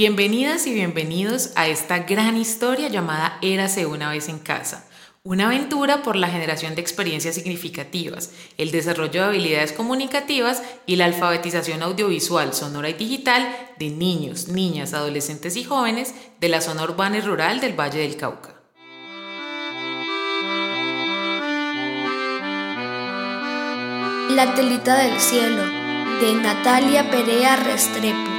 Bienvenidas y bienvenidos a esta gran historia llamada Érase una vez en casa. Una aventura por la generación de experiencias significativas, el desarrollo de habilidades comunicativas y la alfabetización audiovisual, sonora y digital de niños, niñas, adolescentes y jóvenes de la zona urbana y rural del Valle del Cauca. La telita del cielo de Natalia Perea Restrepo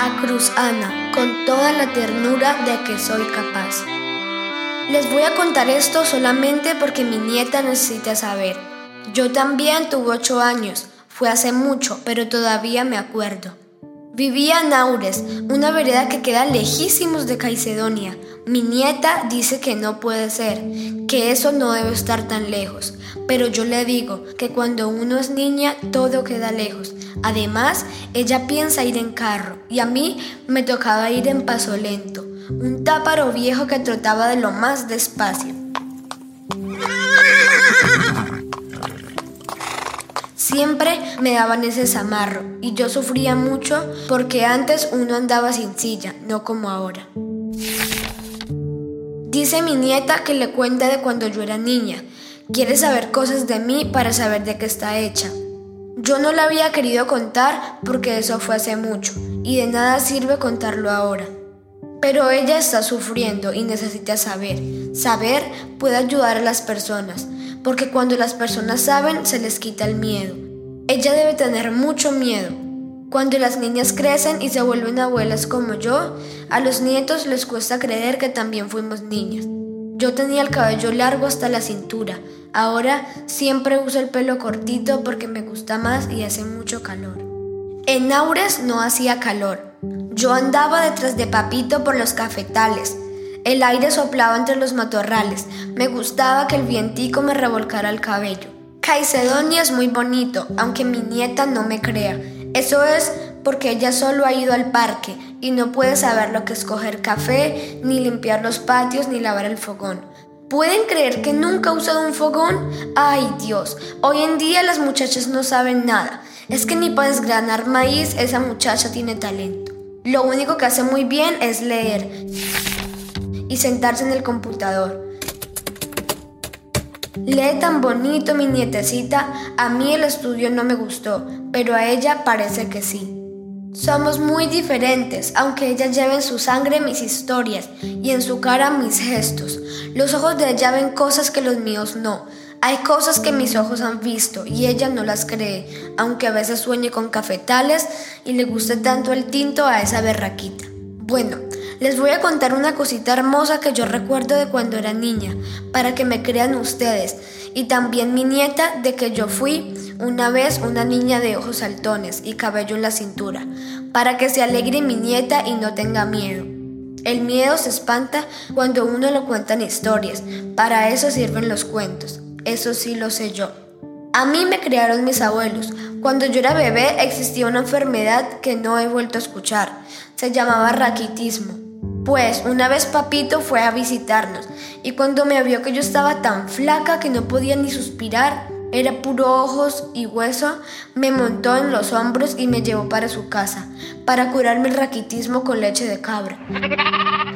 a Cruz Ana con toda la ternura de que soy capaz. Les voy a contar esto solamente porque mi nieta necesita saber. Yo también tuve ocho años, fue hace mucho, pero todavía me acuerdo. Vivía en Aures, una vereda que queda lejísimos de Caicedonia. Mi nieta dice que no puede ser, que eso no debe estar tan lejos, pero yo le digo que cuando uno es niña todo queda lejos. Además, ella piensa ir en carro y a mí me tocaba ir en paso lento, un táparo viejo que trotaba de lo más despacio. Siempre me daban ese zamarro y yo sufría mucho porque antes uno andaba sin silla, no como ahora. Dice mi nieta que le cuenta de cuando yo era niña. Quiere saber cosas de mí para saber de qué está hecha. Yo no la había querido contar porque eso fue hace mucho y de nada sirve contarlo ahora. Pero ella está sufriendo y necesita saber. Saber puede ayudar a las personas, porque cuando las personas saben se les quita el miedo. Ella debe tener mucho miedo. Cuando las niñas crecen y se vuelven abuelas como yo, a los nietos les cuesta creer que también fuimos niñas. Yo tenía el cabello largo hasta la cintura. Ahora siempre uso el pelo cortito porque me gusta más y hace mucho calor. En Aures no hacía calor. Yo andaba detrás de Papito por los cafetales. El aire soplaba entre los matorrales. Me gustaba que el vientico me revolcara el cabello. Caicedonia es muy bonito, aunque mi nieta no me crea. Eso es porque ella solo ha ido al parque y no puede saber lo que es coger café, ni limpiar los patios, ni lavar el fogón. ¿Pueden creer que nunca ha usado un fogón? Ay Dios, hoy en día las muchachas no saben nada. Es que ni para desgranar maíz esa muchacha tiene talento. Lo único que hace muy bien es leer y sentarse en el computador. Lee tan bonito mi nietecita, a mí el estudio no me gustó, pero a ella parece que sí. Somos muy diferentes, aunque ella lleve en su sangre mis historias y en su cara mis gestos. Los ojos de ella ven cosas que los míos no. Hay cosas que mis ojos han visto y ella no las cree, aunque a veces sueñe con cafetales y le guste tanto el tinto a esa berraquita. Bueno, les voy a contar una cosita hermosa que yo recuerdo de cuando era niña, para que me crean ustedes, y también mi nieta de que yo fui una vez una niña de ojos saltones y cabello en la cintura, para que se alegre mi nieta y no tenga miedo. El miedo se espanta cuando uno lo cuenta en historias, para eso sirven los cuentos, eso sí lo sé yo. A mí me criaron mis abuelos. Cuando yo era bebé existía una enfermedad que no he vuelto a escuchar. Se llamaba raquitismo. Pues una vez papito fue a visitarnos y cuando me vio que yo estaba tan flaca que no podía ni suspirar, era puro ojos y hueso, me montó en los hombros y me llevó para su casa, para curarme el raquitismo con leche de cabra.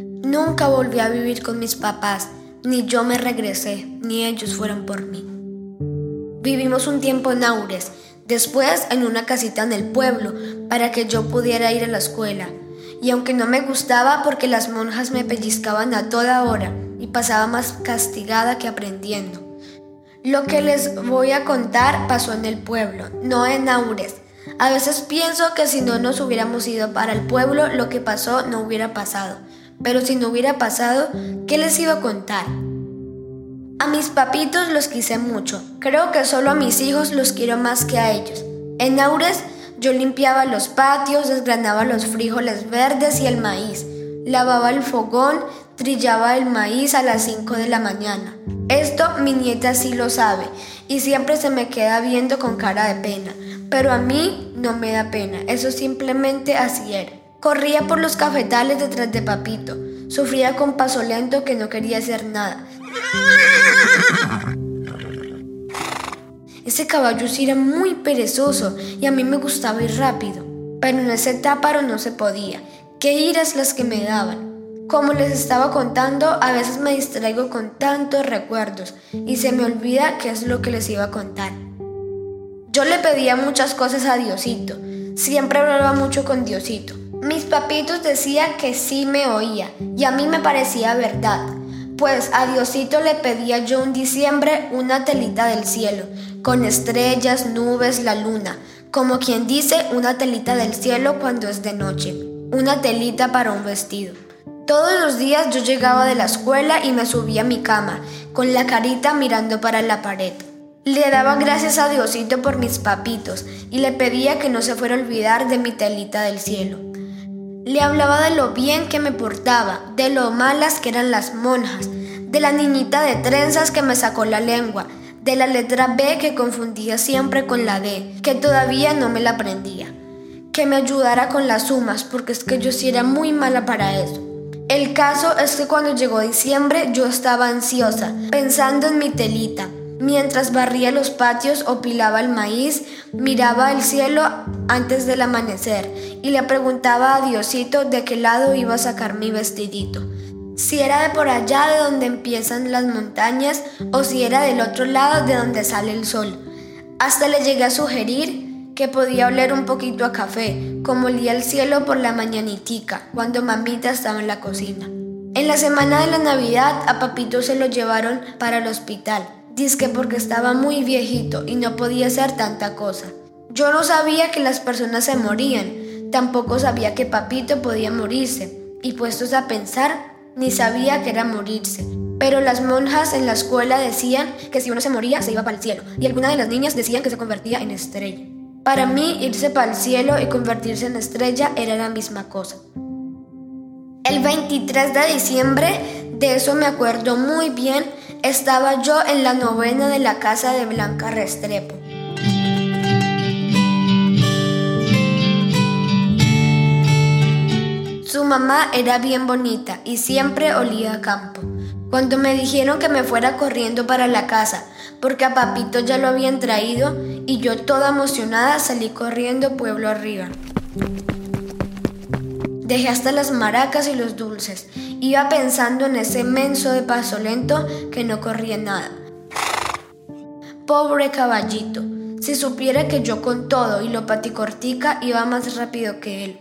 Nunca volví a vivir con mis papás, ni yo me regresé, ni ellos fueron por mí. Vivimos un tiempo en Aures, después en una casita en el pueblo, para que yo pudiera ir a la escuela y aunque no me gustaba porque las monjas me pellizcaban a toda hora y pasaba más castigada que aprendiendo. Lo que les voy a contar pasó en el pueblo, no en Aures. A veces pienso que si no nos hubiéramos ido para el pueblo, lo que pasó no hubiera pasado. Pero si no hubiera pasado, ¿qué les iba a contar? A mis papitos los quise mucho. Creo que solo a mis hijos los quiero más que a ellos. En Aures yo limpiaba los patios, desgranaba los frijoles verdes y el maíz, lavaba el fogón, trillaba el maíz a las 5 de la mañana. Esto mi nieta sí lo sabe y siempre se me queda viendo con cara de pena, pero a mí no me da pena, eso simplemente así era. Corría por los cafetales detrás de Papito, sufría con paso lento que no quería hacer nada. Ese caballo sí era muy perezoso y a mí me gustaba ir rápido, pero en ese táparo no se podía. qué iras las que me daban. Como les estaba contando, a veces me distraigo con tantos recuerdos y se me olvida qué es lo que les iba a contar. Yo le pedía muchas cosas a Diosito, siempre hablaba mucho con Diosito. Mis papitos decían que sí me oía y a mí me parecía verdad, pues a Diosito le pedía yo un diciembre una telita del cielo, con estrellas, nubes, la luna, como quien dice una telita del cielo cuando es de noche, una telita para un vestido. Todos los días yo llegaba de la escuela y me subía a mi cama, con la carita mirando para la pared. Le daba gracias a Diosito por mis papitos y le pedía que no se fuera a olvidar de mi telita del cielo. Le hablaba de lo bien que me portaba, de lo malas que eran las monjas, de la niñita de trenzas que me sacó la lengua, de la letra B que confundía siempre con la D, que todavía no me la aprendía. Que me ayudara con las sumas, porque es que yo sí era muy mala para eso. El caso es que cuando llegó diciembre yo estaba ansiosa, pensando en mi telita. Mientras barría los patios o pilaba el maíz, miraba el cielo antes del amanecer y le preguntaba a Diosito de qué lado iba a sacar mi vestidito si era de por allá de donde empiezan las montañas o si era del otro lado de donde sale el sol. Hasta le llegué a sugerir que podía oler un poquito a café, como olía el cielo por la mañanitica, cuando mamita estaba en la cocina. En la semana de la Navidad a Papito se lo llevaron para el hospital, que porque estaba muy viejito y no podía hacer tanta cosa. Yo no sabía que las personas se morían, tampoco sabía que Papito podía morirse, y puestos a pensar, ni sabía que era morirse. Pero las monjas en la escuela decían que si uno se moría se iba para el cielo, y algunas de las niñas decían que se convertía en estrella. Para mí, irse para el cielo y convertirse en estrella era la misma cosa. El 23 de diciembre, de eso me acuerdo muy bien, estaba yo en la novena de la casa de Blanca Restrepo. Su mamá era bien bonita y siempre olía a campo. Cuando me dijeron que me fuera corriendo para la casa, porque a papito ya lo habían traído, y yo toda emocionada salí corriendo pueblo arriba. Dejé hasta las maracas y los dulces. Iba pensando en ese menso de paso lento que no corría nada. Pobre caballito, si supiera que yo con todo y lo paticortica iba más rápido que él.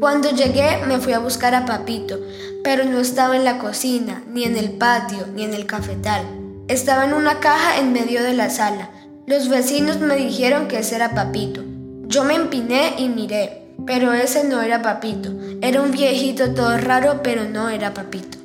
Cuando llegué me fui a buscar a Papito, pero no estaba en la cocina, ni en el patio, ni en el cafetal. Estaba en una caja en medio de la sala. Los vecinos me dijeron que ese era Papito. Yo me empiné y miré, pero ese no era Papito. Era un viejito todo raro, pero no era Papito.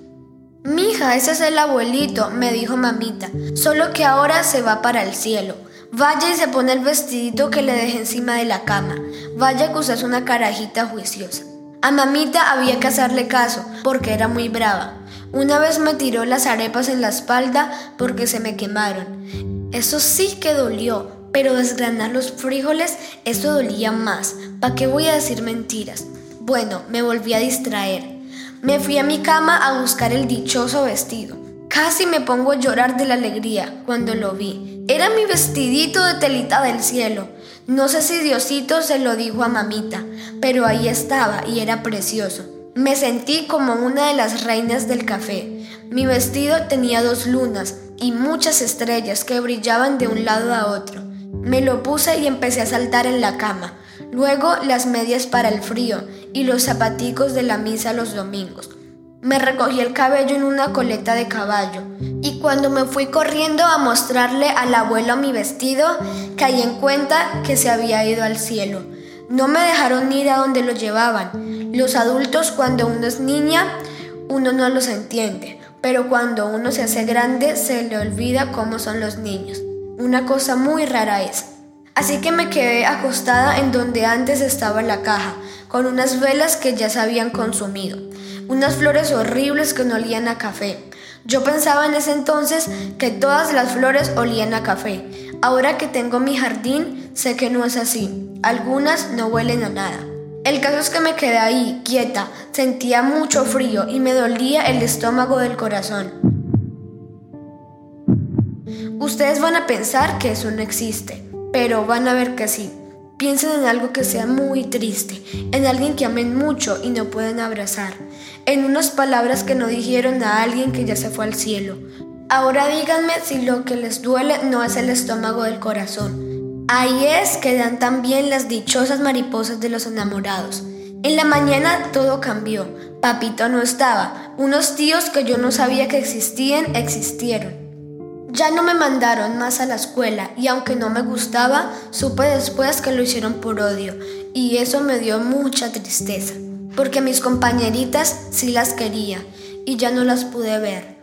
Mija, ese es el abuelito, me dijo mamita, solo que ahora se va para el cielo. Vaya y se pone el vestidito que le dejé encima de la cama. Vaya que usas una carajita juiciosa. A mamita había que hacerle caso porque era muy brava. Una vez me tiró las arepas en la espalda porque se me quemaron. Eso sí que dolió, pero desgranar los frijoles, eso dolía más. ¿Para qué voy a decir mentiras? Bueno, me volví a distraer. Me fui a mi cama a buscar el dichoso vestido. Casi me pongo a llorar de la alegría cuando lo vi. Era mi vestidito de telita del cielo. No sé si Diosito se lo dijo a mamita, pero ahí estaba y era precioso. Me sentí como una de las reinas del café. Mi vestido tenía dos lunas y muchas estrellas que brillaban de un lado a otro. Me lo puse y empecé a saltar en la cama. Luego las medias para el frío y los zapaticos de la misa los domingos. Me recogí el cabello en una coleta de caballo y cuando me fui corriendo a mostrarle al abuelo mi vestido, caí en cuenta que se había ido al cielo. No me dejaron ir a donde lo llevaban. Los adultos cuando uno es niña, uno no los entiende, pero cuando uno se hace grande se le olvida cómo son los niños. Una cosa muy rara es. Así que me quedé acostada en donde antes estaba la caja, con unas velas que ya se habían consumido unas flores horribles que no olían a café. Yo pensaba en ese entonces que todas las flores olían a café. Ahora que tengo mi jardín, sé que no es así. Algunas no huelen a nada. El caso es que me quedé ahí, quieta, sentía mucho frío y me dolía el estómago del corazón. Ustedes van a pensar que eso no existe, pero van a ver que sí. Piensen en algo que sea muy triste, en alguien que amen mucho y no pueden abrazar, en unas palabras que no dijeron a alguien que ya se fue al cielo. Ahora díganme si lo que les duele no es el estómago del corazón. Ahí es que dan también las dichosas mariposas de los enamorados. En la mañana todo cambió. Papito no estaba. Unos tíos que yo no sabía que existían existieron. Ya no me mandaron más a la escuela y aunque no me gustaba, supe después que lo hicieron por odio y eso me dio mucha tristeza, porque mis compañeritas sí las quería y ya no las pude ver.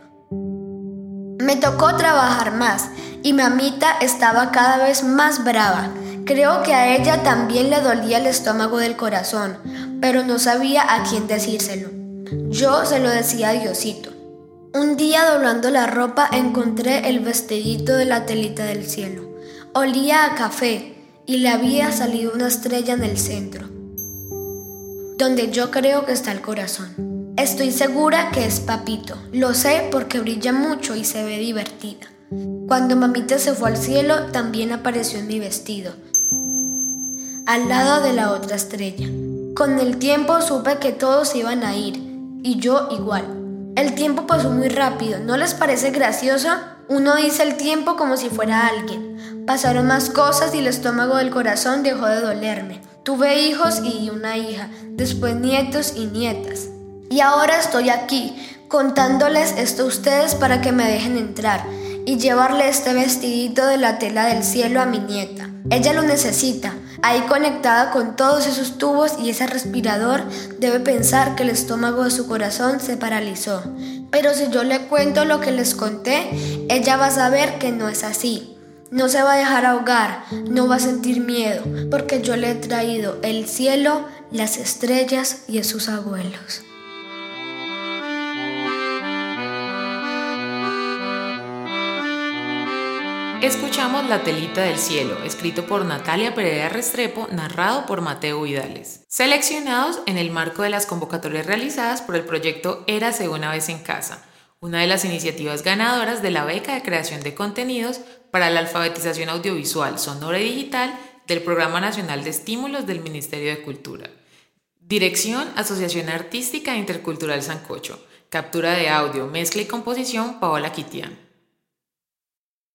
Me tocó trabajar más y mamita estaba cada vez más brava. Creo que a ella también le dolía el estómago del corazón, pero no sabía a quién decírselo. Yo se lo decía a Diosito. Un día doblando la ropa encontré el vestidito de la telita del cielo. Olía a café y le había salido una estrella en el centro, donde yo creo que está el corazón. Estoy segura que es papito. Lo sé porque brilla mucho y se ve divertida. Cuando mamita se fue al cielo, también apareció en mi vestido, al lado de la otra estrella. Con el tiempo supe que todos iban a ir, y yo igual. El tiempo pasó muy rápido, ¿no les parece gracioso? Uno dice el tiempo como si fuera alguien. Pasaron más cosas y el estómago del corazón dejó de dolerme. Tuve hijos y una hija, después nietos y nietas. Y ahora estoy aquí, contándoles esto a ustedes para que me dejen entrar y llevarle este vestidito de la tela del cielo a mi nieta. Ella lo necesita. Ahí conectada con todos esos tubos y ese respirador, debe pensar que el estómago de su corazón se paralizó. Pero si yo le cuento lo que les conté, ella va a saber que no es así. No se va a dejar ahogar, no va a sentir miedo, porque yo le he traído el cielo, las estrellas y sus abuelos. Escuchamos La telita del cielo, escrito por Natalia Pereira Restrepo, narrado por Mateo Vidales. Seleccionados en el marco de las convocatorias realizadas por el proyecto Érase una vez en casa, una de las iniciativas ganadoras de la beca de creación de contenidos para la alfabetización audiovisual, sonora y digital del Programa Nacional de Estímulos del Ministerio de Cultura. Dirección, Asociación Artística e Intercultural Sancocho. Captura de audio, mezcla y composición, Paola Quitián.